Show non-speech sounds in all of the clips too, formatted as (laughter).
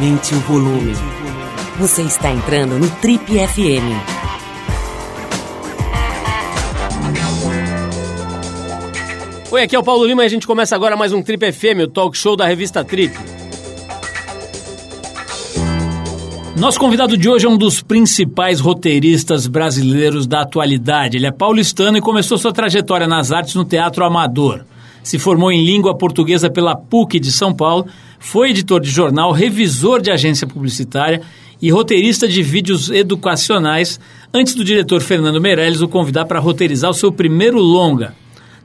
Aumente o volume. Você está entrando no Trip FM. Oi, aqui é o Paulo Lima e a gente começa agora mais um Trip FM, o talk show da revista Trip. Nosso convidado de hoje é um dos principais roteiristas brasileiros da atualidade. Ele é paulistano e começou sua trajetória nas artes no teatro amador. Se formou em língua portuguesa pela PUC de São Paulo, foi editor de jornal, revisor de agência publicitária e roteirista de vídeos educacionais, antes do diretor Fernando Meirelles o convidar para roteirizar o seu primeiro longa.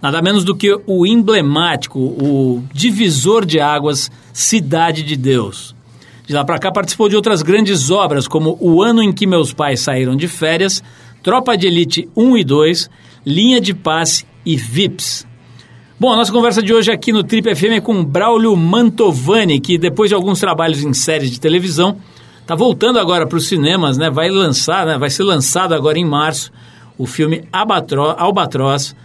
Nada menos do que o emblemático, o divisor de águas Cidade de Deus. De lá para cá participou de outras grandes obras, como O Ano em que Meus Pais Saíram de Férias, Tropa de Elite 1 e 2, Linha de Passe e Vips. Bom, a nossa conversa de hoje aqui no Trip FM é com Braulio Mantovani, que depois de alguns trabalhos em séries de televisão, está voltando agora para os cinemas, né? Vai lançar, né? Vai ser lançado agora em março o filme Albatroz, Albatroz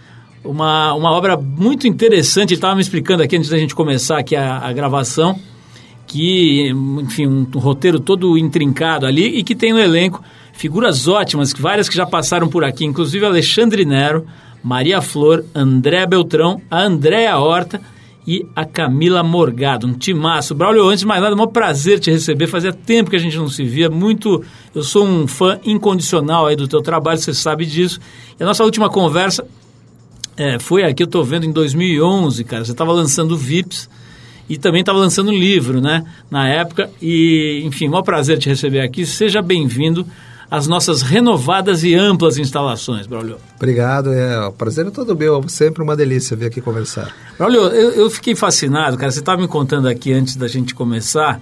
uma, uma obra muito interessante. Ele estava me explicando aqui antes da gente começar aqui a, a gravação que, enfim, um, um roteiro todo intrincado ali e que tem no elenco figuras ótimas, várias que já passaram por aqui, inclusive Alexandre Nero, Maria Flor, André Beltrão, a Andréa Horta e a Camila Morgado, um timaço. Braulio, antes de mais nada, é um prazer te receber, fazia tempo que a gente não se via, muito, eu sou um fã incondicional aí do teu trabalho, você sabe disso. E a nossa última conversa é, foi aqui, eu estou vendo em 2011, cara, você estava lançando VIPs, e também estava lançando um livro, né, na época. E, enfim, é um prazer te receber aqui. Seja bem-vindo às nossas renovadas e amplas instalações, Braulio. Obrigado, é, o prazer é todo meu, sempre uma delícia vir aqui conversar. Braulio, eu, eu fiquei fascinado, cara, você estava me contando aqui antes da gente começar,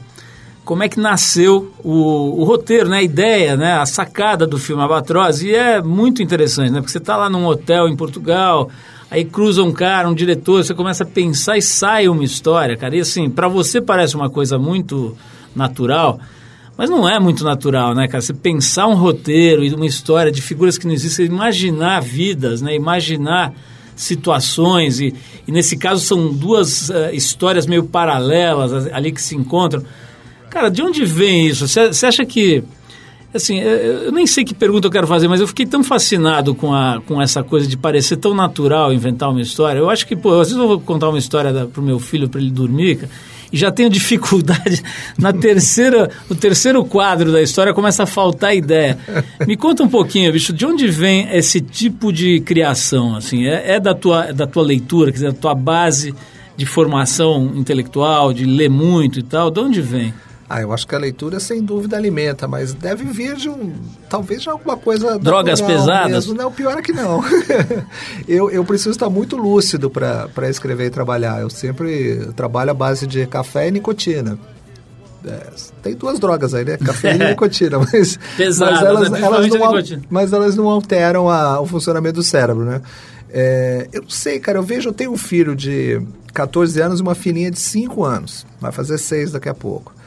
como é que nasceu o, o, roteiro, né, a ideia, né, a sacada do filme Abatroz, e é muito interessante, né, porque você está lá num hotel em Portugal, aí cruza um cara, um diretor, você começa a pensar e sai uma história, cara. E assim, para você parece uma coisa muito natural, mas não é muito natural, né, cara? Você pensar um roteiro e uma história de figuras que não existem, imaginar vidas, né? Imaginar situações e, e nesse caso são duas uh, histórias meio paralelas ali que se encontram. Cara, de onde vem isso? Você acha que Assim, eu nem sei que pergunta eu quero fazer, mas eu fiquei tão fascinado com, a, com essa coisa de parecer tão natural inventar uma história. Eu acho que, pô, às vezes eu vou contar uma história para o meu filho para ele dormir, cara, e já tenho dificuldade (laughs) na terceira, no terceiro quadro da história começa a faltar ideia. Me conta um pouquinho, bicho, de onde vem esse tipo de criação? Assim, é, é da tua, é da tua leitura, quer dizer, da tua base de formação intelectual, de ler muito e tal, de onde vem? Ah, eu acho que a leitura sem dúvida alimenta, mas deve vir de um. talvez de alguma coisa. Drogas pesadas? Mesmo. Não, pior é que não. (laughs) eu, eu preciso estar muito lúcido para escrever e trabalhar. Eu sempre trabalho à base de café e nicotina. É, tem duas drogas aí, né? Café e (laughs) nicotina, mas, (laughs) Pesadas, mas, elas, né? elas não, mas elas não alteram a, o funcionamento do cérebro, né? É, eu não sei, cara, eu vejo, eu tenho um filho de 14 anos e uma filhinha de 5 anos. Vai fazer 6 daqui a pouco.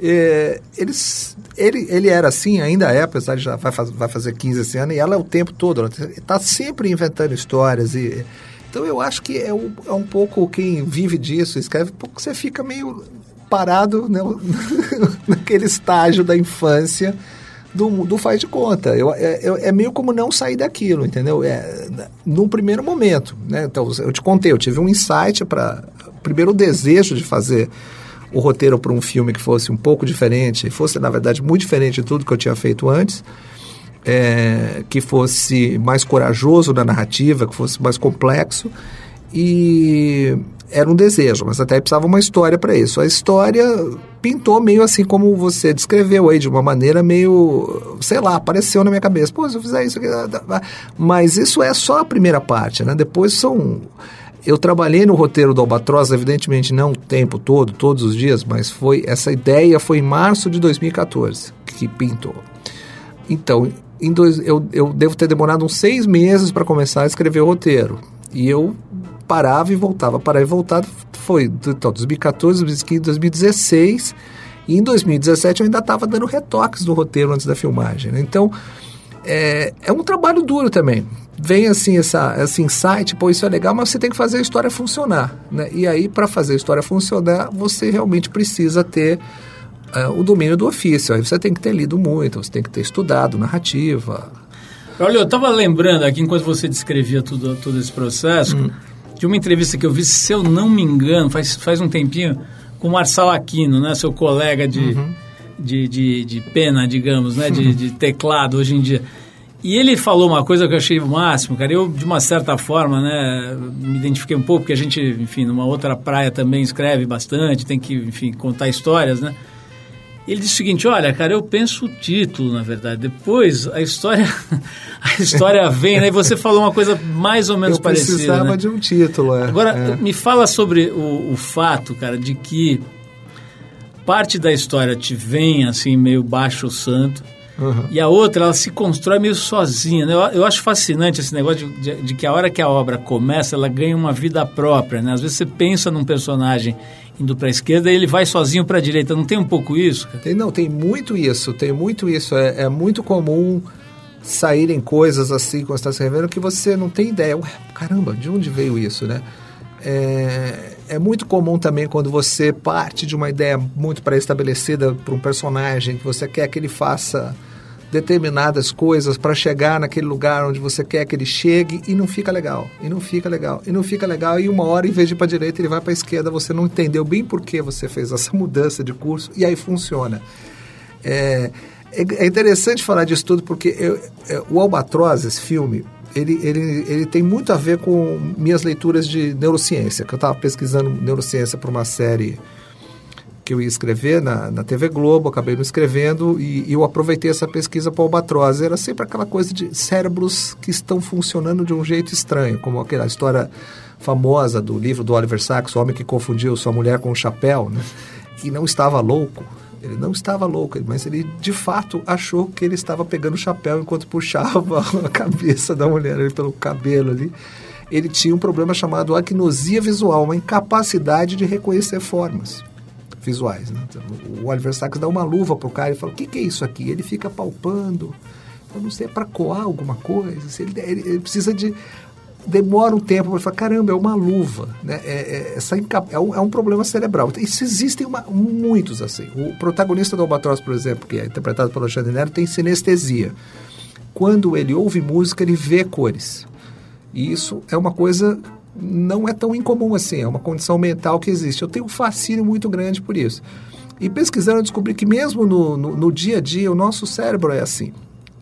É, ele, ele era assim, ainda é, apesar de já vai, faz, vai fazer 15 esse ano, e ela é o tempo todo, está sempre inventando histórias. e Então eu acho que é um, é um pouco quem vive disso, escreve, pouco você fica meio parado né, (laughs) naquele estágio da infância do, do faz de conta. Eu, é, é, meio como não sair daquilo, entendeu? É, num primeiro momento. Né? Então, eu te contei, eu tive um insight para. Primeiro, o desejo de fazer o roteiro para um filme que fosse um pouco diferente, fosse, na verdade, muito diferente de tudo que eu tinha feito antes, é, que fosse mais corajoso na narrativa, que fosse mais complexo. E era um desejo, mas até precisava uma história para isso. A história pintou meio assim como você descreveu aí, de uma maneira meio, sei lá, apareceu na minha cabeça. Pô, se eu fizer isso aqui... Mas isso é só a primeira parte, né? Depois são eu trabalhei no roteiro do Albatroz, evidentemente não o tempo todo, todos os dias, mas foi essa ideia foi em março de 2014 que pintou. Então, dois, eu, eu devo ter demorado uns seis meses para começar a escrever o roteiro. E eu parava e voltava, parava e voltava. Foi então, 2014, 2015, 2016. E em 2017 eu ainda estava dando retoques no roteiro antes da filmagem. Né? Então, é, é um trabalho duro também. Vem assim essa, esse insight, pô, isso é legal, mas você tem que fazer a história funcionar. Né? E aí, para fazer a história funcionar, você realmente precisa ter uh, o domínio do ofício. Aí você tem que ter lido muito, você tem que ter estudado narrativa. Olha, eu estava lembrando aqui, enquanto você descrevia tudo, todo esse processo, hum. de uma entrevista que eu vi, se eu não me engano, faz, faz um tempinho, com o Marçal Aquino, né, seu colega de, uhum. De, de, de, pena, digamos, né, de, de teclado hoje em dia. E ele falou uma coisa que eu achei o máximo, cara. Eu, de uma certa forma, né, me identifiquei um pouco, porque a gente, enfim, numa outra praia também escreve bastante, tem que, enfim, contar histórias, né? Ele disse o seguinte, olha, cara, eu penso o título, na verdade. Depois a história (laughs) a história vem, né? E você falou uma coisa mais ou menos eu parecida. Eu precisava né? de um título, é. Agora, é. me fala sobre o, o fato, cara, de que parte da história te vem, assim, meio baixo santo, Uhum. E a outra, ela se constrói meio sozinha. Né? Eu, eu acho fascinante esse negócio de, de, de, que a hora que a obra começa, ela ganha uma vida própria. Né? Às vezes você pensa num personagem indo para a esquerda e ele vai sozinho para a direita. Não tem um pouco isso? Tem, não, tem muito isso. Tem muito isso. É, é muito comum saírem coisas assim quando está se revendo que você não tem ideia. Ué, caramba, de onde veio isso, né? É, é muito comum também quando você parte de uma ideia muito pré-estabelecida para um personagem, que você quer que ele faça determinadas coisas para chegar naquele lugar onde você quer que ele chegue e não fica legal, e não fica legal, e não fica legal, e uma hora, em vez de ir para direita, ele vai para a esquerda, você não entendeu bem por que você fez essa (laughs) mudança de curso, e aí funciona. É, é, é interessante falar disso tudo porque eu, é, o Albatroz, esse filme, ele, ele, ele tem muito a ver com minhas leituras de neurociência, que eu estava pesquisando neurociência para uma série que eu ia escrever na, na TV Globo, acabei não escrevendo e, e eu aproveitei essa pesquisa para o Albatroz. Era sempre aquela coisa de cérebros que estão funcionando de um jeito estranho, como aquela história famosa do livro do Oliver Sacks, o homem que confundiu sua mulher com um chapéu, né? e não estava louco. Ele não estava louco, mas ele de fato achou que ele estava pegando o chapéu enquanto puxava (laughs) a cabeça da mulher ali pelo cabelo ali. Ele tinha um problema chamado acnosia visual, uma incapacidade de reconhecer formas visuais. Né? Então, o Oliver Sacks dá uma luva pro cara e fala: O que, que é isso aqui? Ele fica palpando. Eu não sei, é para coar alguma coisa. Ele, ele, ele precisa de demora um tempo para falar, caramba, é uma luva, né? É, é, essa é, um, é um problema cerebral. Isso existem uma, muitos assim. O protagonista do Albatroz, por exemplo, que é interpretado pelo Alexandre Nero, tem sinestesia. Quando ele ouve música, ele vê cores. E isso é uma coisa não é tão incomum assim, é uma condição mental que existe. Eu tenho um fascínio muito grande por isso. E pesquisando, eu descobri que mesmo no, no, no dia a dia, o nosso cérebro é assim.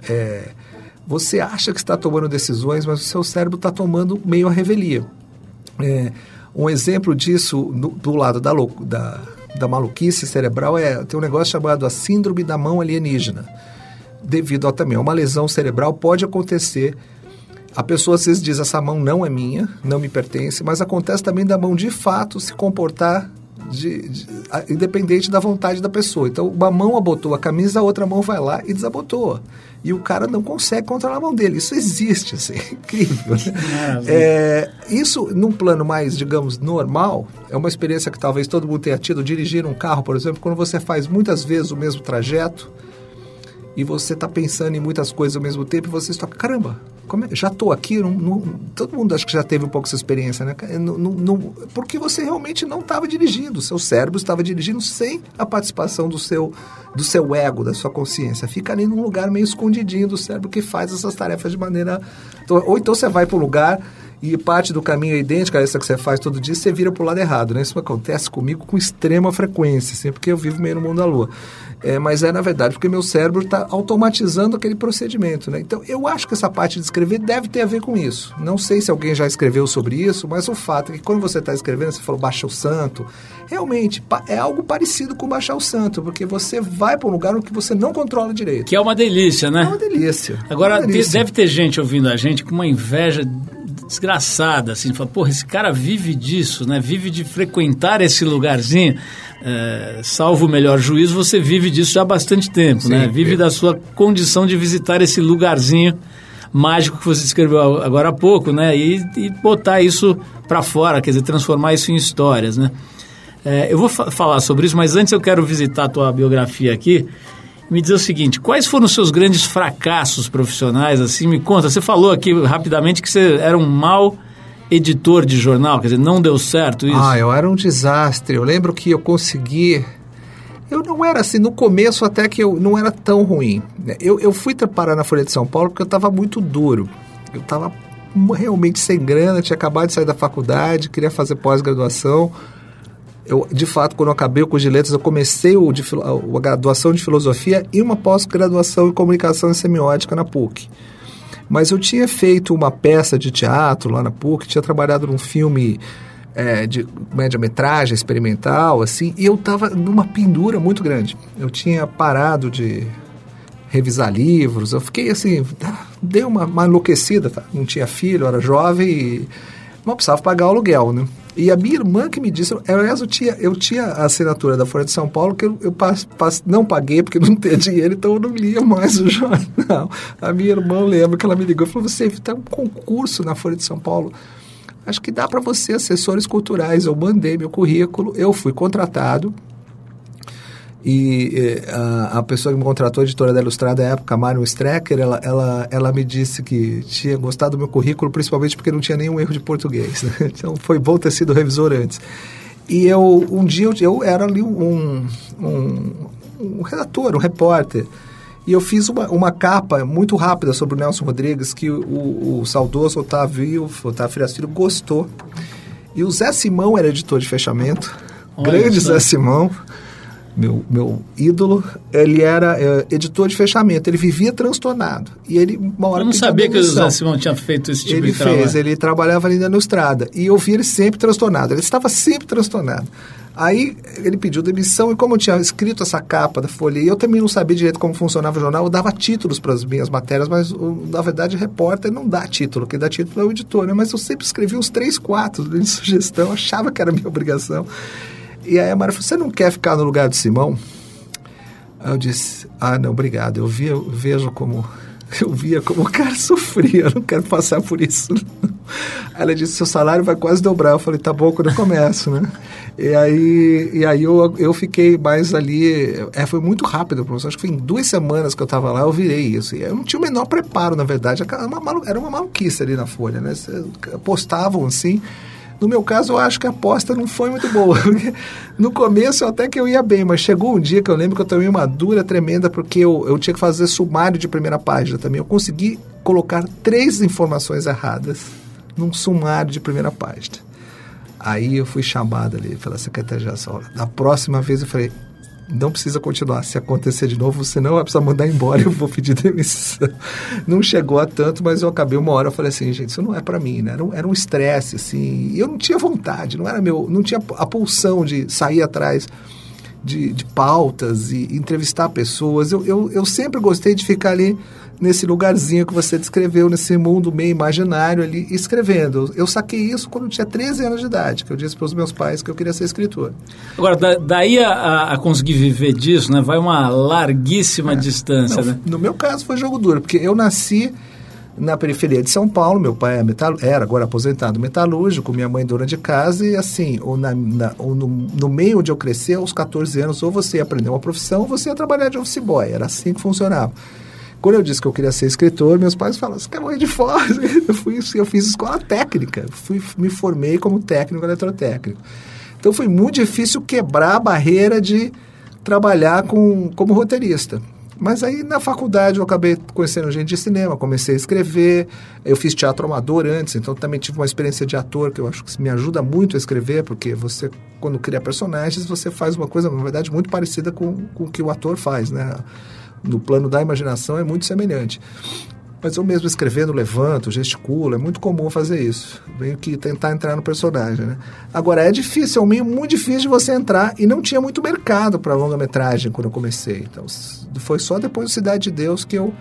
É, você acha que está tomando decisões, mas o seu cérebro está tomando meio a revelia. É, um exemplo disso no, do lado da, da, da maluquice cerebral é tem um negócio chamado a síndrome da mão alienígena. Devido a também a uma lesão cerebral, pode acontecer. A pessoa às vezes diz: essa mão não é minha, não me pertence, mas acontece também da mão de fato se comportar de, de, a, independente da vontade da pessoa. Então, uma mão abotou a camisa, a outra mão vai lá e desabotou. E o cara não consegue controlar a mão dele. Isso existe, assim, (laughs) incrível. Né? É, isso, num plano mais, digamos, normal, é uma experiência que talvez todo mundo tenha tido. Dirigir um carro, por exemplo, quando você faz muitas vezes o mesmo trajeto e você está pensando em muitas coisas ao mesmo tempo e você está, caramba, é, já estou aqui, todo mundo acho que já teve um pouco essa experiência, né? Porque você realmente não estava dirigindo, o seu cérebro estava dirigindo sem a participação do seu, do seu ego, da sua consciência. Fica ali num lugar meio escondidinho do cérebro que faz essas tarefas de maneira... Ou então você vai para um lugar e parte do caminho é idêntica a essa que você faz todo dia, você vira para o lado errado, né? Isso acontece comigo com extrema frequência, sempre que eu vivo meio no mundo da lua. É, mas é, na verdade, porque meu cérebro está automatizando aquele procedimento, né? Então, eu acho que essa parte de escrever deve ter a ver com isso. Não sei se alguém já escreveu sobre isso, mas o fato é que quando você está escrevendo, você falou baixar o santo, realmente é algo parecido com baixar o santo, porque você vai para um lugar onde você não controla direito. Que é uma delícia, né? É uma delícia. Agora, é uma delícia. deve ter gente ouvindo a gente com uma inveja desgraçada, assim, fala, porra, esse cara vive disso, né? Vive de frequentar esse lugarzinho. É, salvo o melhor juízo, você vive disso já há bastante tempo, Sim, né? Vive da sua condição de visitar esse lugarzinho mágico que você descreveu agora há pouco, né? E, e botar isso para fora, quer dizer, transformar isso em histórias, né? É, eu vou fa falar sobre isso, mas antes eu quero visitar a tua biografia aqui me dizer o seguinte: quais foram os seus grandes fracassos profissionais? Assim, me conta. Você falou aqui rapidamente que você era um mau editor de jornal, quer dizer, não deu certo isso? Ah, eu era um desastre. Eu lembro que eu consegui. Eu não era assim, no começo até que eu não era tão ruim. né? Eu, eu fui parar na Folha de São Paulo porque eu estava muito duro. Eu estava realmente sem grana, tinha acabado de sair da faculdade, queria fazer pós-graduação. Eu, de fato, quando eu acabei o curso de letras, eu comecei o de, a graduação de filosofia e uma pós-graduação em comunicação e semiótica na PUC. Mas eu tinha feito uma peça de teatro lá na PUC, tinha trabalhado num filme é, de média-metragem experimental, assim, e eu estava numa pendura muito grande. Eu tinha parado de revisar livros, eu fiquei assim, ah, dei uma, uma enlouquecida, tá? não tinha filho, era jovem e não precisava pagar o aluguel, né? E a minha irmã que me disse, aliás, eu tinha, eu tinha a assinatura da Folha de São Paulo que eu, eu não paguei porque não tinha dinheiro, então eu não lia mais o (laughs) jornal. A minha irmã lembra que ela me ligou e falou, você tem um concurso na Folha de São Paulo, acho que dá para você, assessores culturais. Eu mandei meu currículo, eu fui contratado, e eh, a, a pessoa que me contratou, a editora da Ilustrada à época, Marion Strecker, ela, ela, ela me disse que tinha gostado do meu currículo, principalmente porque não tinha nenhum erro de português. né? (laughs) Então foi bom ter sido revisor antes. E eu, um dia, eu, eu era ali um, um, um redator, um repórter. E eu fiz uma, uma capa muito rápida sobre o Nelson Rodrigues, que o, o, saudoso Otávio, Otávio Frias Filho gostou. E o Zé Simão era editor de fechamento. Olha grande só. Zé Simão meu, meu ídolo, ele era é, editor de fechamento, ele vivia transtornado. E ele, uma hora Eu não sabia que o. Zé Simão tinha feito esse tipo Ele de trabalho. fez, ele trabalhava ali na Ilustrada. E eu vi ele sempre transtornado. Ele estava sempre transtornado. Aí ele pediu demissão e como eu tinha escrito essa capa da Folha e eu também não sabia direito como funcionava o jornal, eu dava títulos para as minhas matérias, mas na verdade repórter não dá título, quem dá título é o editor, né? Mas eu sempre escrevi uns três, quatro de sugestão, achava que era minha obrigação. E aí a Mara falou, você não quer ficar no lugar do Simão? Aí eu disse, ah, não, obrigado. Eu, via, eu vejo como. (laughs) Eu via como o cara sofria, eu não quero passar por isso. (laughs) ela disse, seu salário vai quase dobrar. Eu falei, tá bom quando eu começo, né? E aí, e aí eu, eu fiquei mais ali. É, foi muito rápido, professor. Acho que foi em duas semanas que eu estava lá, eu virei isso. E eu não tinha o menor preparo, na verdade. Era uma, era uma maluquice ali na Folha, né? Postavam assim. No meu caso, eu acho que a aposta não foi muito boa. (laughs) no começo, até que eu ia bem, mas chegou um dia que eu lembro que eu tomei uma dura tremenda porque eu, eu tinha que fazer sumário de primeira página também. Eu consegui colocar três informações erradas num sumário de primeira página. Aí eu fui chamado ali pela secretária de ação. Da próxima vez eu falei, não precisa continuar. Se acontecer de novo, você não vai precisar mandar embora, (laughs) eu vou pedir demissão. Não chegou a tanto, mas eu acabei uma hora, eu falei assim, gente, isso não é para mim, né? Era um- Era um estresse, assim, e eu não tinha vontade, não era meu, não tinha a pulsão de sair atrás de, de pautas e entrevistar pessoas. Eu, eu, eu sempre gostei de ficar ali nesse lugarzinho que você descreveu, nesse mundo meio imaginário ali, escrevendo. Eu, saquei isso quando eu tinha 13 anos de idade, que eu disse para os meus pais que eu queria ser escritor. Agora, da- daí a- a, conseguir viver disso, né? Vai uma larguíssima distância, É. Não, né? No meu caso foi jogo duro, porque eu nasci na periferia de São Paulo, meu pai é metal, era agora aposentado metalúrgico, minha mãe dona de casa, e assim, ou, na, na- ou no, no meio onde eu cresci, aos 14 anos, ou você ia aprender uma profissão, ou você ia trabalhar de office boy, era assim que funcionava. Quando eu disse que eu queria ser escritor, meus pais falaram, você quer morrer de fome? (laughs) Eu, fui, eu fiz escola técnica, fui, me formei como técnico eletrotécnico. Então foi muito difícil quebrar a barreira de trabalhar com, como roteirista. Mas aí na faculdade eu acabei conhecendo gente de cinema, comecei a escrever, eu fiz teatro amador antes, então também tive uma experiência de ator que eu acho que me ajuda muito a escrever, porque você, quando cria personagens, você faz uma coisa, na verdade, muito parecida com, com o que o ator faz, né? No plano da imaginação é muito semelhante. Mas eu mesmo escrevendo, levanto, gesticulo, é muito comum fazer isso. Venho que tentar entrar no personagem, né? Agora, é difícil, é um meio muito difícil de você entrar e não tinha muito mercado para longa-metragem quando eu comecei. Então, foi só depois do Cidade de Deus que eu,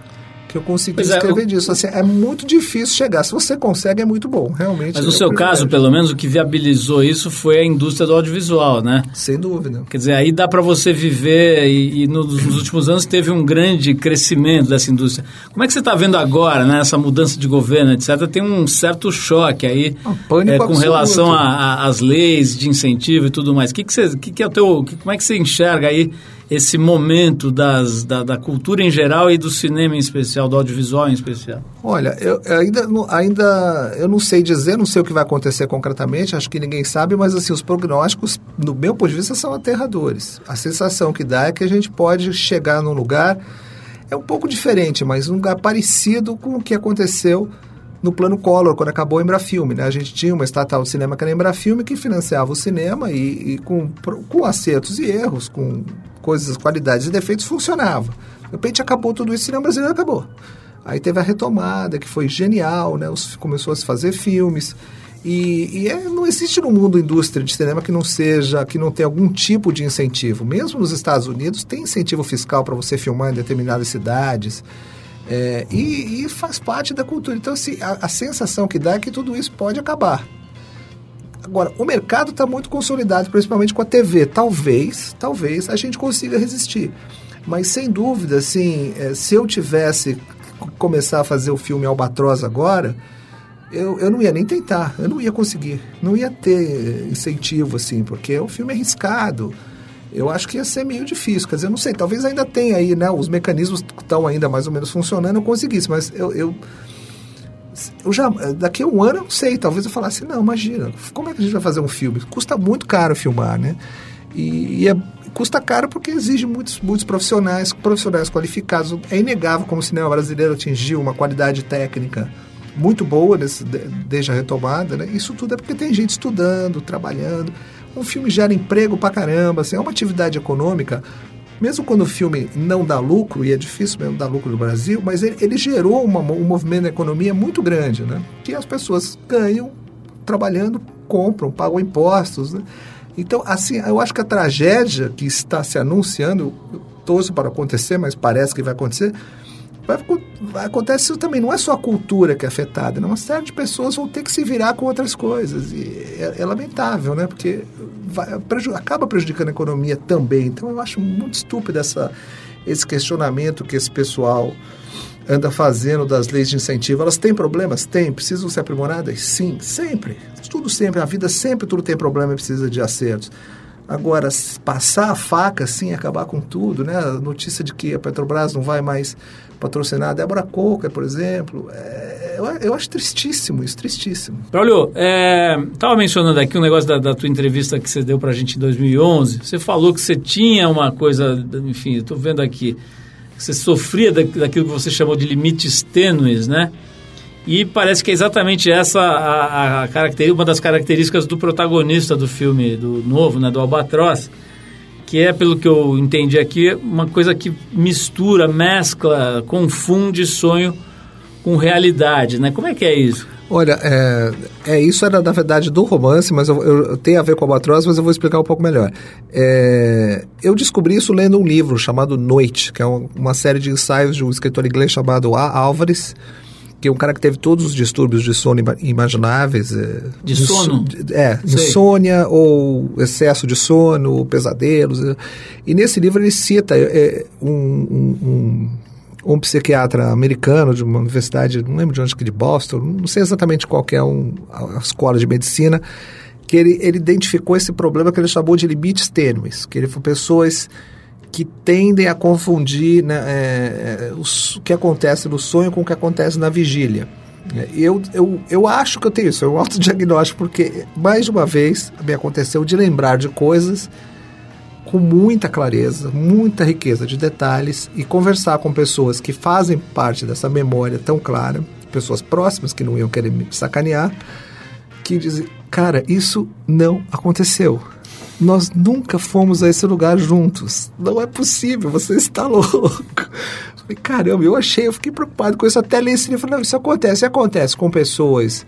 que eu consegui Pois é, escrever o- disso. Assim, é muito difícil chegar. Se você consegue, é muito bom, realmente. Mas é no um seu caso, pelo menos, o que viabilizou isso foi a indústria do audiovisual, né? Sem dúvida. Quer dizer, aí dá para você viver e, e nos, nos últimos anos teve um grande crescimento dessa indústria. Como é que você está vendo agora, né? Essa mudança de governo, etc. Tem um certo choque aí Um pânico é, com relação às leis de incentivo e tudo mais. Que que você, que que é o teu, que- como é que você enxerga aí esse momento das, da, da, cultura em geral e do cinema em especial, do audiovisual em especial? Olha, eu, ainda, ainda eu não sei dizer, não sei o que vai acontecer concretamente, acho que ninguém sabe, mas assim, os prognósticos, do meu ponto de vista, são aterradores. A sensação que dá é que a gente pode chegar num lugar, é um pouco diferente, mas um lugar parecido com o que aconteceu no plano Collor, quando acabou o Embrafilme. Né? A gente tinha uma estatal de cinema que era a Embrafilme, que financiava o cinema e, e com, com acertos e erros, com coisas, qualidades e defeitos, funcionava. De repente acabou tudo isso, o cinema brasileiro acabou. Aí teve a retomada, que foi genial, né? Os, começou a se fazer filmes. E, e é, não existe no mundo indústria de cinema que não seja, que não tenha algum tipo de incentivo. Mesmo nos Estados Unidos tem incentivo fiscal para você filmar em determinadas cidades. É, e, e, faz parte da cultura. Então, assim, a, a sensação que dá é que tudo isso pode acabar. Agora, o mercado está muito consolidado, principalmente com a TV. Talvez, talvez a gente consiga resistir. Mas sem dúvida, assim, é, se eu tivesse começar a fazer o filme Albatroz agora, eu, eu não ia nem tentar, eu não ia conseguir, não ia ter incentivo, assim, porque o filme é arriscado. Eu acho que ia ser meio difícil, quer dizer, eu não sei, talvez ainda tenha aí, né, os mecanismos estão ainda mais ou menos funcionando, eu conseguisse, mas eu, eu eu já, daqui a um ano, eu não sei, talvez eu falasse, não, imagina, como é que a gente vai fazer um filme? Custa muito caro filmar, né? E, e é, custa caro porque exige muitos, muitos profissionais, profissionais qualificados. É inegável como o cinema brasileiro atingiu uma qualidade técnica muito boa nesse, desde a retomada, né? Isso tudo é porque tem gente estudando, trabalhando. Um filme gera emprego pra caramba, assim, é uma atividade econômica mesmo quando o filme não dá lucro, e é difícil mesmo dar lucro no Brasil, mas ele, ele gerou uma, um movimento na economia muito grande, né? Que as pessoas ganham trabalhando, compram, pagam impostos, né? Então, assim, eu acho que a tragédia que está se anunciando, torço para acontecer, mas parece que vai acontecer, vai, acontecer isso também. Não é só a cultura que é afetada, né? uma série de pessoas vão ter que se virar com outras coisas. E é, é lamentável, né? Porque vai, preju acaba prejudicando a economia também. Então eu acho muito estúpido essa, esse questionamento que esse pessoal anda fazendo das leis de incentivo. Elas têm problemas? Tem. Precisam ser aprimoradas? Sim, sempre. Tudo sempre. A vida sempre tudo tem problema e precisa de acertos. Agora, passar a faca assim, acabar com tudo, né? A notícia de que a Petrobras não vai mais patrocinar a Débora Coker, por exemplo, é, eu, eu, acho tristíssimo isso, tristíssimo. Braulio, estava é, mencionando aqui um negócio da, da, tua entrevista que você deu para a gente em 2011. Você falou que você tinha uma coisa, enfim, estou vendo aqui, você sofria da, daquilo que você chamou de limites tênues, né? E parece que é exatamente essa a, a característica, uma das características do protagonista do filme do novo, né, do Albatroz, que é, pelo que eu entendi aqui, uma coisa que mistura, mescla, confunde sonho com realidade, né? Como é que é isso? Olha, é, é isso era na verdade do romance, mas eu, eu, tem a ver com Albatroz, mas eu vou explicar um pouco melhor. É, eu descobri isso lendo um livro chamado Noite, que é uma, uma série de ensaios de um escritor inglês chamado A. Álvares, que é um cara que teve todos os distúrbios de sono imagináveis. É, de sono? É, Sei. insônia ou excesso de sono, pesadelos. É. E nesse livro ele cita é, um, um, um, um, psiquiatra americano de uma universidade, não lembro de onde, de Boston, não sei exatamente qual é um, a escola de medicina, que ele, ele identificou esse problema que ele chamou de limites tênues, que ele foi pessoas que tendem a confundir né, é, é o que acontece no sonho com o que acontece na vigília. É, eu, eu, eu acho que eu tenho isso, é um (laughs) autodiagnóstico, porque mais de uma vez me aconteceu de lembrar de coisas com muita clareza, muita riqueza de detalhes e conversar com pessoas que fazem parte dessa memória tão clara, pessoas próximas que não iam querer me sacanear, que dizem, cara, isso não aconteceu. Nós nunca fomos a esse lugar juntos. Não é possível, você está louco. Falei, caramba, eu achei, eu fiquei preocupado com isso. Até ler esse livro, não, isso acontece. Acontece com pessoas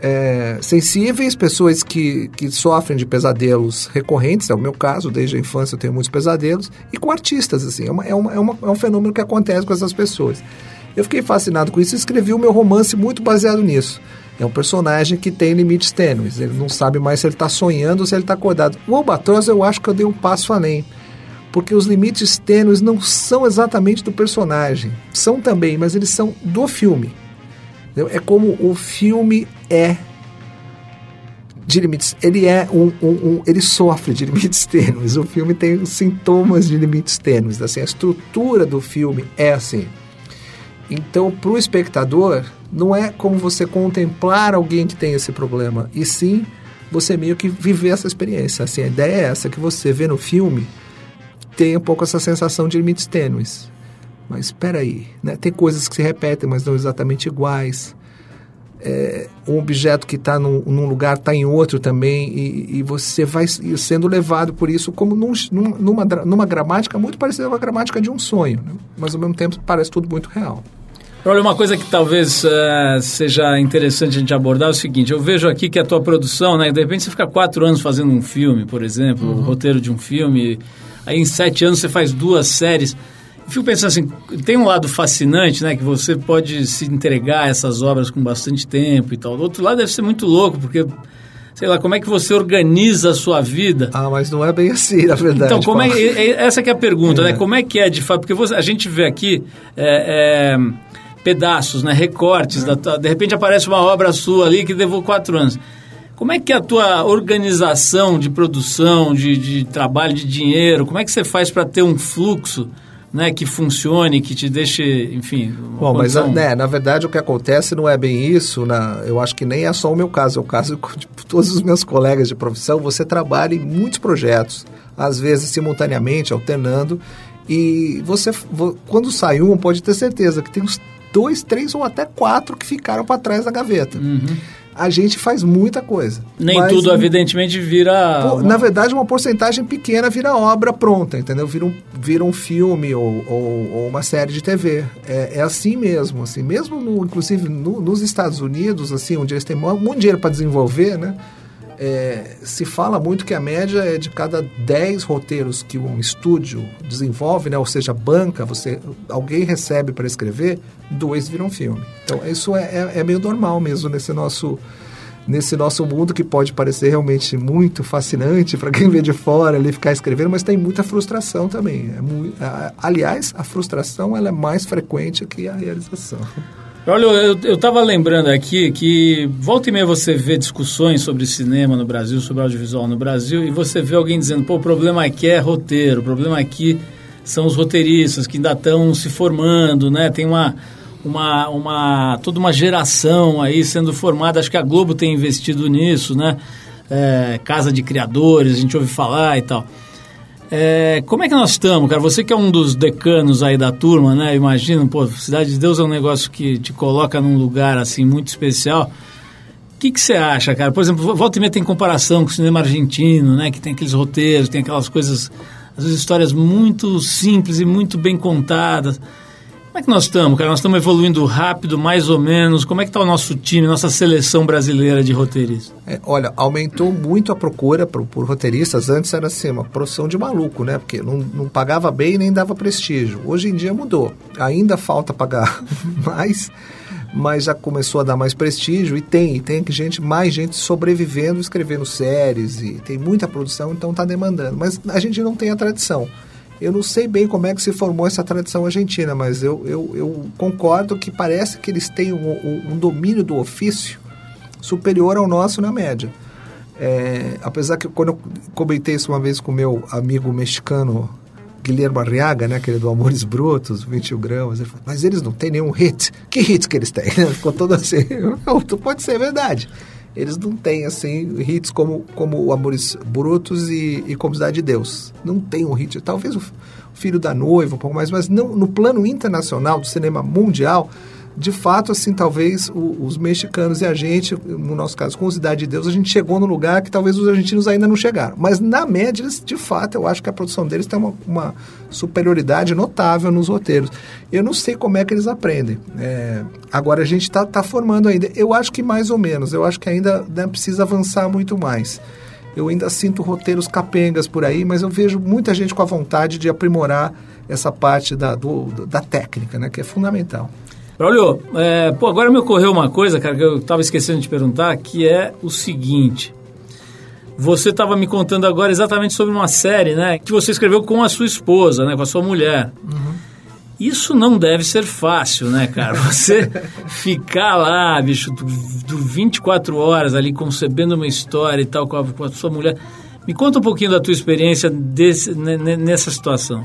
é, sensíveis, pessoas que, que sofrem de pesadelos recorrentes, é o meu caso, desde a infância eu tenho muitos pesadelos, e com artistas, assim, é, uma, é, uma, é, uma, é um fenômeno que acontece com essas pessoas. Eu fiquei fascinado com isso e escrevi o meu romance muito baseado nisso. É um personagem que tem limites tênues. Ele não sabe mais se ele está sonhando ou se ele está acordado. O Albatroz, eu acho que eu dei um passo além. Porque os limites tênues não são exatamente do personagem. São também, mas eles são do filme. É como o filme é de limites. Ele é um, um, um, ele sofre de (laughs) limites tênues. O filme tem sintomas de limites tênues. Assim, a estrutura do filme é assim. Então, para o espectador, não é como você contemplar alguém que tem esse problema, e sim você meio que viver essa experiência. Assim, a ideia é essa que você vê no filme tem um pouco essa sensação de limites tênues. Mas espera aí, né? Tem coisas que se repetem, mas não exatamente iguais é, um objeto que está num, num, lugar está em outro também e, e, você vai sendo levado por isso como num, numa, numa gramática muito parecida com a gramática de um sonho, né? mas ao mesmo tempo parece tudo muito real. Olha, uma coisa que talvez uh, seja interessante a gente abordar é o seguinte, eu vejo aqui que a tua produção, né, de repente você fica quatro anos fazendo um filme, por exemplo, uhum. o roteiro de um filme, aí em sete anos você faz duas séries, fico pensando assim, tem um lado fascinante, né? Que você pode se entregar a essas obras com bastante tempo e tal. Do outro lado deve ser muito louco, porque sei lá, como é que você organiza a sua vida? Ah, mas não é bem assim, na verdade. Então, como é, é, essa que é a pergunta, é. né? Como é que é de fato? Porque você, a gente vê aqui é, é, pedaços, né? Recortes, da, de repente aparece uma obra sua ali que levou quatro anos. Como é que é a tua organização de produção, de, de trabalho, de dinheiro? Como é que você faz para ter um fluxo né, que funcione, que te deixe, enfim. Bom, condição... mas né, na verdade o que acontece não é bem isso. Na, eu acho que nem é só o meu caso, é o caso (laughs) de todos os meus colegas de profissão. Você trabalha em muitos projetos, às vezes simultaneamente, alternando, e você, quando sai um, pode ter certeza que tem uns dois, três ou até quatro que ficaram para trás da gaveta. Uhum a gente faz muita coisa. Nem mas, tudo, evidentemente, vira. Pô. Na verdade, uma porcentagem pequena vira obra pronta, entendeu? Vira um, vira um filme ou, ou, ou uma série de TV. É, é, assim mesmo, assim. Mesmo, no, inclusive, no, nos Estados Unidos, assim, onde eles têm muito dinheiro para desenvolver, né? É, se fala muito que a média é de cada 10 roteiros que um estúdio desenvolve, né, ou seja, banca, você, alguém recebe para escrever, dois viram filme. Então, isso é, é, é meio normal mesmo nesse nosso, nesse nosso mundo que pode parecer realmente muito fascinante para quem vê de fora ali ficar escrevendo, mas tem muita frustração também. É muito, aliás, a frustração ela é mais frequente que a realização. Olha, eu estava lembrando aqui que volta e meia você vê discussões sobre cinema no Brasil, sobre audiovisual no Brasil, e você vê alguém dizendo, pô, o problema aqui é roteiro, o problema aqui são os roteiristas que ainda estão se formando, né? Tem uma, uma, uma, toda uma geração aí sendo formada, acho que a Globo tem investido nisso, né? É, casa de criadores, a gente ouve falar e tal. É, como é que nós estamos, cara? Você que é um dos decanos aí da turma, né? Imagina, pô, Cidade de Deus é um negócio que te coloca num lugar, assim, muito especial. O que, você acha, cara? Por exemplo, volta e meia tem comparação com o cinema argentino, né? Que tem aqueles roteiros, tem aquelas coisas, às vezes histórias muito simples e muito bem contadas. Como é que nós estamos, cara? Nós estamos evoluindo rápido, mais ou menos. Como é que está o nosso time, nossa seleção brasileira de roteiristas? É, olha, aumentou muito a procura por, por, roteiristas. Antes era assim, uma profissão de maluco, né? Porque não, não pagava bem nem dava prestígio. Hoje em dia mudou. Ainda falta pagar (laughs) mais, mas já começou a dar mais prestígio e tem, e tem gente, mais gente sobrevivendo, escrevendo séries e tem muita produção, então está demandando. Mas a gente não tem a tradição. Eu não sei bem como é que se formou essa tradição argentina, mas eu, eu, eu concordo que parece que eles têm um, um, domínio do ofício superior ao nosso na média. É, apesar que quando eu comentei isso uma vez com meu amigo mexicano Guilherme Arriaga, né, aquele do Amores Brutos, 21 gramas, ele falou, mas eles não têm nenhum hit. (laughs) Que hits que eles têm? (laughs) Ficou todo assim, pode ser verdade eles não têm assim hits como como Amores Brutos e, e Como Cidade de Deus. Não tem um hit. Talvez o Filho da Noiva, um pouco mais, mas não, no plano internacional do cinema mundial, de fato, assim, talvez o, os mexicanos e a gente, no nosso caso, com Cidade de Deus, a gente chegou no lugar que talvez os argentinos ainda não chegaram. Mas, na média, eles, de fato, eu acho que a produção deles tem uma, uma superioridade notável nos roteiros. Eu não sei como é que eles aprendem. É, agora, a gente está tá formando ainda. Eu acho que mais ou menos. Eu acho que ainda né, precisa avançar muito mais. Eu ainda sinto roteiros capengas por aí, mas eu vejo muita gente com a vontade de aprimorar essa parte da, do, da técnica, né, que é fundamental. Braulio, é, pô, agora me ocorreu uma coisa, cara, que eu estava esquecendo de perguntar, que é o seguinte. Você estava me contando agora exatamente sobre uma série, né? Que você escreveu com a sua esposa, né? Com a sua mulher. Uhum. Isso não deve ser fácil, né, cara? Você (laughs) ficar lá, bicho, do, do 24 horas ali concebendo uma história e tal com a, com a sua mulher. Me conta um pouquinho da tua experiência desse, nessa situação.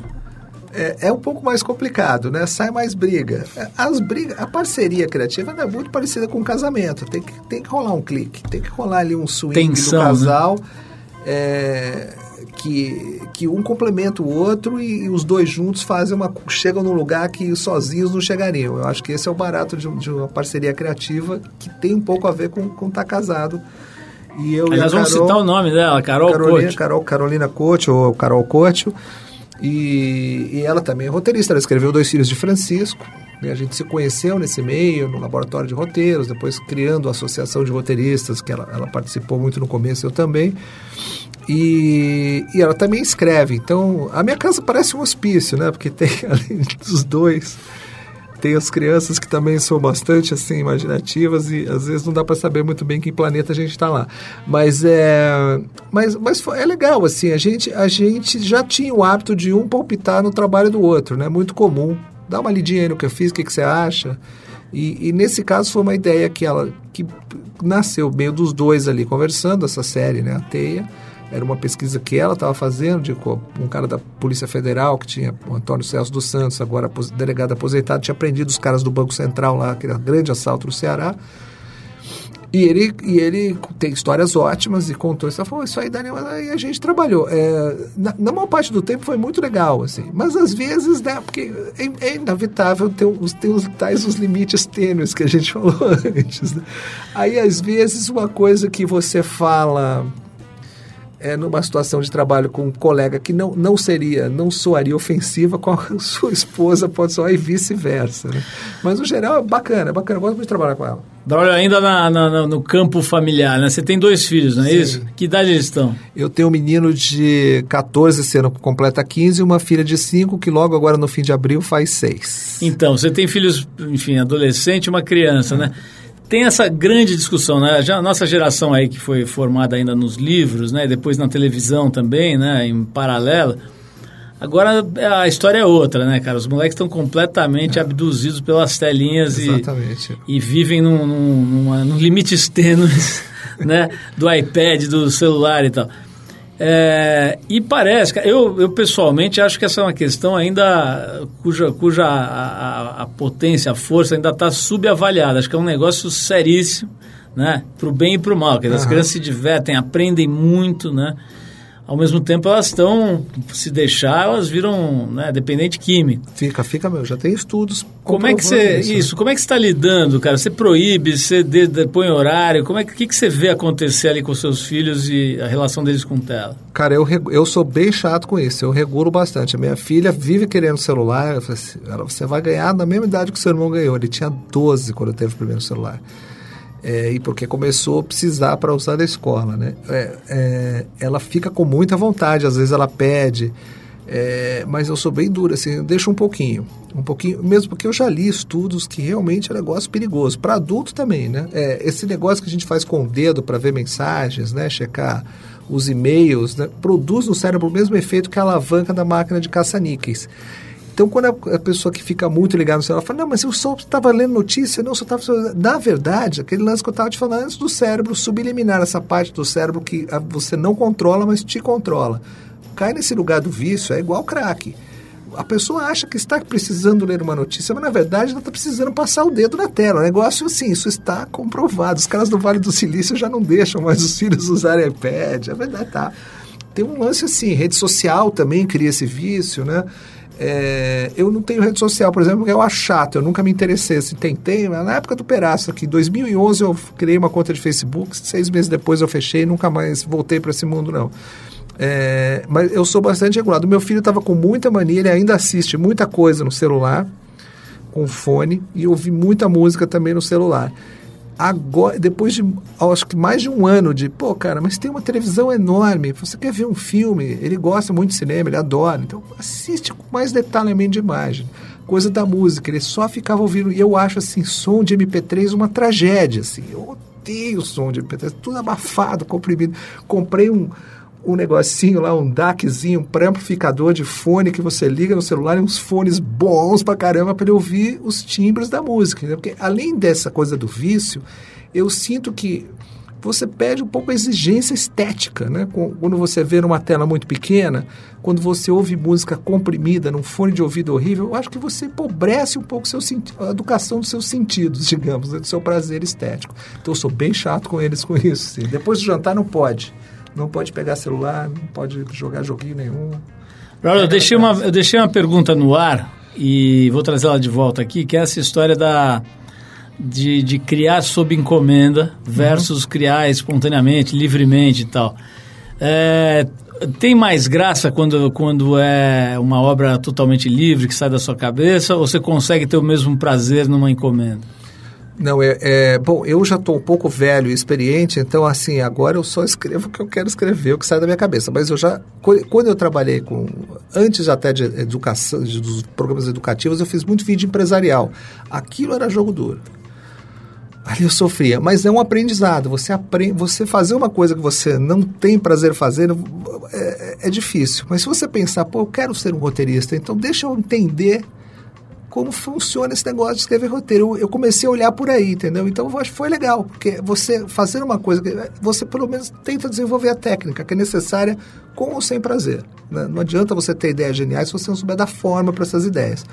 É, é, um pouco mais complicado, né? Sai mais briga. As brigas, a parceria criativa é muito parecida com o casamento. Tem que, tem que rolar um clique, tem que rolar ali um swing Tensão, do né? casal. Né? É, que, que um complementa o outro e, e, os dois juntos fazem uma chegam num lugar que sozinhos não chegariam. Eu acho que esse é o barato de, de uma parceria criativa que tem um pouco a ver com estar tá casado. E eu Aliás, e vamos citar o nome dela, Carol Carolina, Carol, Carolina Coach ou Carol Coach. E, e ela também é roteirista, ela escreveu Dois Filhos de Francisco. E a gente se conheceu nesse meio, no laboratório de roteiros, depois criando a associação de roteiristas, que ela, ela participou muito no começo, eu também. E, e ela também escreve. Então, a minha casa parece um hospício, né? Porque tem, (laughs) além dos dois, tem as crianças que também são bastante assim imaginativas e às vezes não dá para saber muito bem que planeta a gente está lá. Mas é, mas, mas é legal assim. A gente a gente já tinha o hábito de um palpitar no trabalho do outro, né? Muito comum. Dá uma lidinha aí no que eu fiz, o que, que você acha? E, e, nesse caso foi uma ideia que ela que nasceu meio dos dois ali conversando essa série, né? A Teia era uma pesquisa que ela estava fazendo, de um cara da Polícia Federal, que tinha o Antônio Celso dos Santos, agora delegado aposentado, tinha prendido os caras do Banco Central lá, aquele grande assalto no Ceará. E ele, e ele tem histórias ótimas e contou isso. Falou, isso aí, Daniel, aí a gente trabalhou. É, na, na, maior parte do tempo foi muito legal, assim. Mas às vezes, né, porque é, é inevitável ter os, ter os tais os limites tênues que a gente (laughs) falou antes. Né? Aí, às vezes, uma coisa que você fala é, numa situação de trabalho com um colega que não, não seria, não soaria ofensiva com a (laughs) sua esposa, pode soar e vice-versa. Né? Mas no geral é bacana, é bacana, eu gosto muito de trabalhar com ela. Olha, ainda na, na, no campo familiar, né? Você tem dois filhos, não é Sim. isso? Que idade eles estão? Eu tenho um menino de 14, sendo completa 15, e uma filha de 5, que logo agora no fim de abril faz 6. Então, você tem filhos, enfim, adolescente e uma criança, né? Tem essa grande discussão, né? Já a nossa geração aí que foi formada ainda nos livros, né? E depois na televisão também, né? Em paralelo. Agora a história é outra, né, cara? Os moleques estão completamente é. abduzidos pelas telinhas e, e, vivem num, num, numa, num limites (laughs) tênues, né? Do iPad, do celular e tal. É, e parece, eu, eu pessoalmente acho que essa é uma questão ainda cuja, cuja a, a, a potência, a força ainda está subavaliada. Acho que é um negócio seríssimo, né? Para o bem e para o mal. Quer dizer, uhum. As crianças se divertem, aprendem muito, né? Ao mesmo tempo elas estão, se deixar, elas viram né, dependente químico. Fica, fica mesmo. Já tem estudos. Como é que você isso, isso? Como é que está lidando, cara? Você proíbe, você põe horário? Como é que, que, que você vê acontecer ali com seus filhos e a relação deles com tela? Cara, eu, eu sou bem chato com isso. Eu regulo bastante. A minha filha vive querendo celular. Assim, você vai ganhar na mesma idade que o seu irmão ganhou. Ele tinha 12 quando teve o primeiro celular é, e porque começou a precisar para usar da escola, né? É, é, ela fica com muita vontade, às vezes ela pede, é, mas eu sou bem dura, assim, deixa um pouquinho, um pouquinho, mesmo porque eu já li estudos que realmente é um negócio perigoso, para adulto também, né? É, esse negócio que a gente faz com o dedo para ver mensagens, né? Checar os e-mails, né? produz no cérebro o mesmo efeito que a alavanca da máquina de caça-níqueis. Então, quando a, a, pessoa que fica muito ligada no celular fala, não, mas eu só estava lendo notícia, não, só estava... Na verdade, aquele lance que eu estava te falando antes do cérebro subliminar, essa parte do cérebro que a, você não controla, mas te controla. Cai nesse lugar do vício, é igual crack. A pessoa acha que está precisando ler uma notícia, mas na verdade ela está precisando passar o dedo na tela. O negócio assim, isso está comprovado. Os caras do Vale do Silício já não deixam mais os filhos usarem iPad. É verdade, tá. Tem um lance assim, rede social também cria esse vício, né? É, eu não tenho rede social, por exemplo, porque eu acho chato, eu nunca me interessei. Assim, tentei, mas na época do Peraço, aqui, em 2011 eu criei uma conta de Facebook, seis meses depois eu fechei e nunca mais voltei para esse mundo, não. É, mas eu sou bastante regulado. Meu filho estava com muita mania, ele ainda assiste muita coisa no celular, com fone, e ouvi muita música também no celular agora, depois de acho que mais de um ano de, pô, cara, mas tem uma televisão enorme, você quer ver um filme, ele gosta muito de cinema, ele adora, então assiste com mais detalhamento de imagem. Coisa da música, ele só ficava ouvindo, e eu acho assim, som de MP3 uma tragédia, assim, eu odeio som de MP3, tudo abafado, comprimido. Comprei um um negocinho lá, um DACzinho, um pré-amplificador de fone que você liga no celular e uns fones bons pra caramba para ouvir os timbres da música. Né? Porque além dessa coisa do vício, eu sinto que você perde um pouco a exigência estética, né? Quando você vê numa tela muito pequena, quando você ouve música comprimida num fone de ouvido horrível, eu acho que você empobrece um pouco seu, a educação dos seus sentidos, (laughs) digamos, né? do seu prazer estético. Então eu sou bem chato com eles com isso. Sim. Depois do jantar não pode. Não pode pegar celular, não pode jogar joguinho nenhum. Braulio, eu deixei, uma, eu deixei uma pergunta no ar e vou trazer ela de volta aqui, que é essa história da, de, de criar sob encomenda versus uhum. criar espontaneamente, livremente e tal. É, tem mais graça quando, quando é uma obra totalmente livre, que sai da sua cabeça, ou você consegue ter o mesmo prazer numa encomenda? Não, é, é bom, eu já estou um pouco velho e experiente, então assim, agora eu só escrevo o que eu quero escrever, o que sai da minha cabeça. Mas eu já, quando eu trabalhei com, antes até de educação, de, dos programas educativos, eu fiz muito vídeo empresarial. Aquilo era jogo duro. Ali eu sofria, mas é um aprendizado. Você aprende, você fazer uma coisa que você não tem prazer fazer é, é difícil. Mas se você pensar, pô, eu quero ser um roteirista, então deixa eu entender como funciona esse negócio de escrever roteiro. Eu, eu, comecei a olhar por aí, entendeu? Então eu acho que foi legal, porque você fazendo uma coisa, você pelo menos tenta desenvolver a técnica que é necessária com ou sem prazer. Né? Não adianta você ter ideias geniais se você não souber dar forma para essas ideias.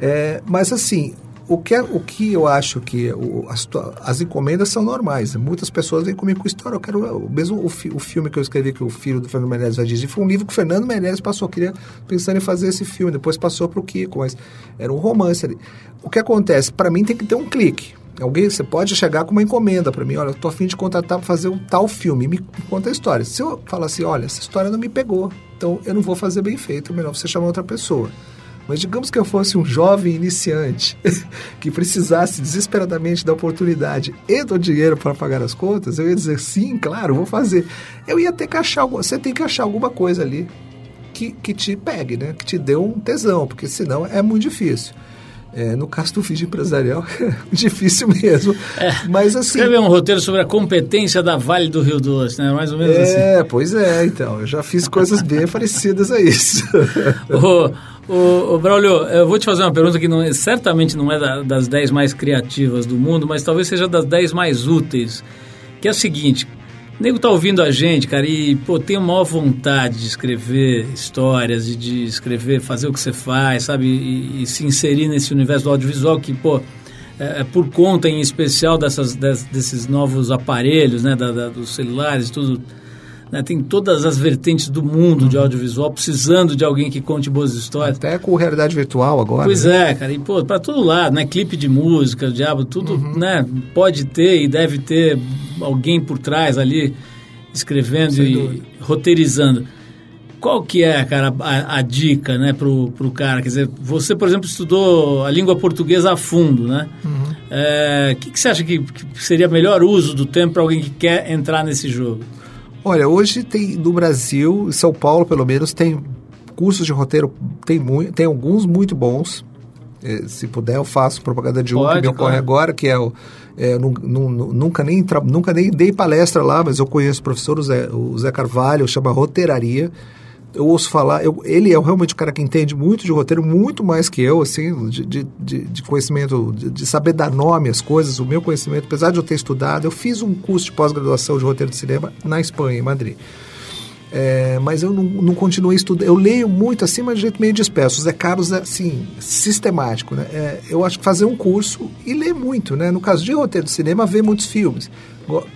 É, mas assim, o que, é, o que eu acho que o, as, as, encomendas são normais. Muitas pessoas vêm comigo com história. Eu quero. Mesmo o, fi, o filme que eu escrevi, que o filho do Fernando Menezes vai dirigir, foi um livro que o Fernando Menezes passou. Queria pensando em fazer esse filme. Depois passou para o Kiko, mas era um romance ali. O que acontece? Para mim tem que ter um clique. Alguém, você pode chegar com uma encomenda para mim, olha, eu tô afim de contratar para fazer um tal filme, me conta a história. Se eu falar assim, olha, essa história não me pegou, então eu não vou fazer bem feito, é melhor você chamar outra pessoa. Mas digamos que eu fosse um jovem iniciante (laughs) que precisasse desesperadamente da oportunidade e do dinheiro para pagar as contas, eu ia dizer sim, claro, vou fazer. Eu ia ter que achar, você tem que achar alguma coisa ali que, que te pegue, né? Que te dê um tesão, porque senão é muito difícil. É, no caso do vídeo empresarial, é (laughs) difícil mesmo. É, Mas assim. Escrever um roteiro sobre a competência da Vale do Rio Doce, né? Mais ou menos é, assim. É, pois é, então. Eu já fiz coisas bem (laughs) parecidas a isso. (laughs) Ô, ô, Braulio, eu vou te fazer uma pergunta que não, é, certamente não é da, das 10 mais criativas do mundo, mas talvez seja das 10 mais úteis. Que é o seguinte: o nego tá ouvindo a gente, cara, e pô, tem a maior vontade de escrever histórias, de, de escrever, fazer o que você faz, sabe? E, e, se inserir nesse universo do audiovisual que, pô, é, é por conta em especial dessas, des, desses novos aparelhos, né? Da, da, dos celulares, tudo né? Tem todas as vertentes do mundo uhum. de audiovisual precisando de alguém que conte boas histórias. Até com realidade virtual agora. Pois né? é, cara. E, pô, para todo lado, né? Clipe de música, o diabo, tudo, uhum. né? Pode ter e deve ter alguém por trás ali escrevendo Sem e dúvida. roteirizando. Qual que é, cara, a, a, dica, né, pro, pro cara? Quer dizer, você, por exemplo, estudou a língua portuguesa a fundo, né? O uhum. é, que, que você acha que, que seria melhor uso do tempo para alguém que quer entrar nesse jogo? Olha, hoje tem no Brasil, em São Paulo pelo menos, tem cursos de roteiro, tem, muito, tem alguns muito bons. É, se puder, eu faço propaganda de um Pode, que me ocorre claro. agora, que é o. É, nunca, nem, nunca nem dei palestra lá, mas eu conheço o professor o Zé, o Zé Carvalho, chama Roteiraria eu ouço falar, eu, ele é realmente o cara que entende muito de roteiro, muito mais que eu, assim, de, de, de conhecimento, de, de, saber dar nome às coisas, o meu conhecimento, apesar de eu ter estudado, eu fiz um curso de pós-graduação de roteiro de cinema na Espanha, em Madrid. É, mas eu não, não continuei estudando. Eu leio muito assim, mas de jeito meio disperso. O Zé Carlos é assim, sistemático. Né? É, eu acho que fazer um curso e ler muito. Né? No caso de roteiro de cinema, ver muitos filmes.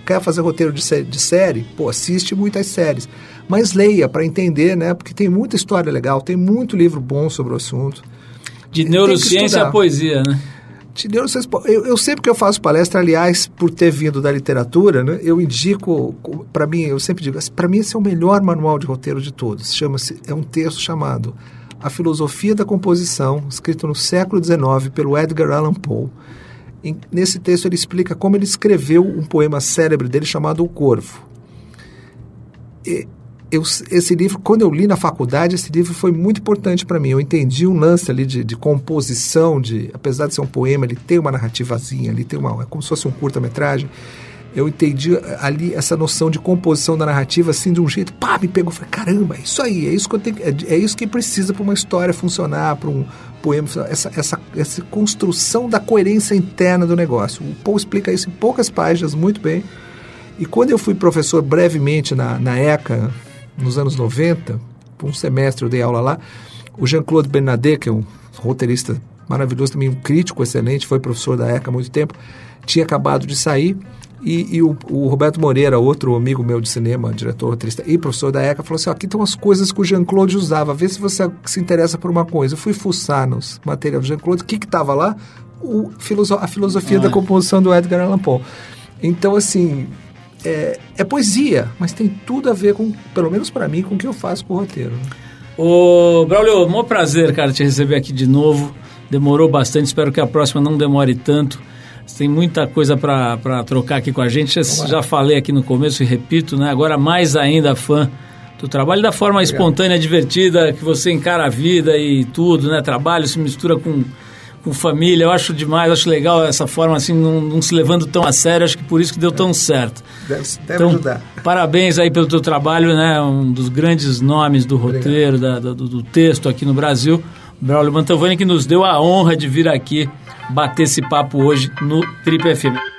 Quer fazer roteiro de, sé de série? Pô, assiste muitas séries. Mas leia para entender, né? Porque tem muita história legal, tem muito livro bom sobre o assunto. De neurociência a poesia, né? Eu, eu sempre que eu faço palestra, aliás, por ter vindo da literatura, né, eu indico, para mim, eu sempre digo, para mim esse é o melhor manual de roteiro de todos. Chama-se, é um texto chamado A Filosofia da Composição, escrito no século XIX pelo Edgar Allan Poe. Nesse texto ele explica como ele escreveu um poema célebre dele chamado O Corvo. E, eu, esse livro, quando eu li na faculdade, esse livro foi muito importante para mim. Eu entendi um lance ali de, de, composição, de apesar de ser um poema, ele tem uma narrativazinha, ele tem uma, é como se fosse um curta-metragem. eu entendi ali essa noção de composição da narrativa assim de um jeito, pá, me pegou, falei, caramba, é isso aí, é isso que eu tenho, é, é isso que precisa para uma história funcionar, para um poema, essa, essa, essa construção da coerência interna do negócio. O Paul explica isso em poucas páginas, muito bem. E quando eu fui professor brevemente na, na ECA, nos anos 90, por um semestre eu dei aula lá, o Jean-Claude Bernadette, que é um roteirista maravilhoso, também um crítico excelente, foi professor da ECA há muito tempo, tinha acabado de sair e, e o, o, Roberto Moreira, outro amigo meu de cinema, diretor, roteirista e professor da ECA, falou assim: aqui estão as coisas que o Jean-Claude usava, vê se você se interessa por uma coisa. Eu fui fuçar nos materiais do Jean-Claude, o que estava lá? O, a filosofia ah. da composição do Edgar Allan Poe. Então, assim, é, é, poesia, mas tem tudo a ver com, pelo menos para mim, com o que eu faço com o roteiro. Ô, Braulio, um prazer, cara, te receber aqui de novo. Demorou bastante, espero que a próxima não demore tanto. Tem muita coisa para trocar aqui com a gente. Já, já falei aqui no começo e repito, né? Agora mais ainda fã do trabalho da forma Obrigado. espontânea, divertida, que você encara a vida e tudo, né? Trabalho se mistura com, com família. Eu acho demais, acho legal essa forma assim, não, não se levando tão a sério. Acho que por isso que deu tão certo. Deve, deve então, ajudar. Parabéns aí pelo teu trabalho, né? Um dos grandes nomes do roteiro, da, do, do texto aqui no Brasil. Braulio Mantovani, que nos deu a honra de vir aqui bater esse papo hoje no Trip FM.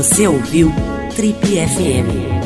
Você ouviu Trip FM.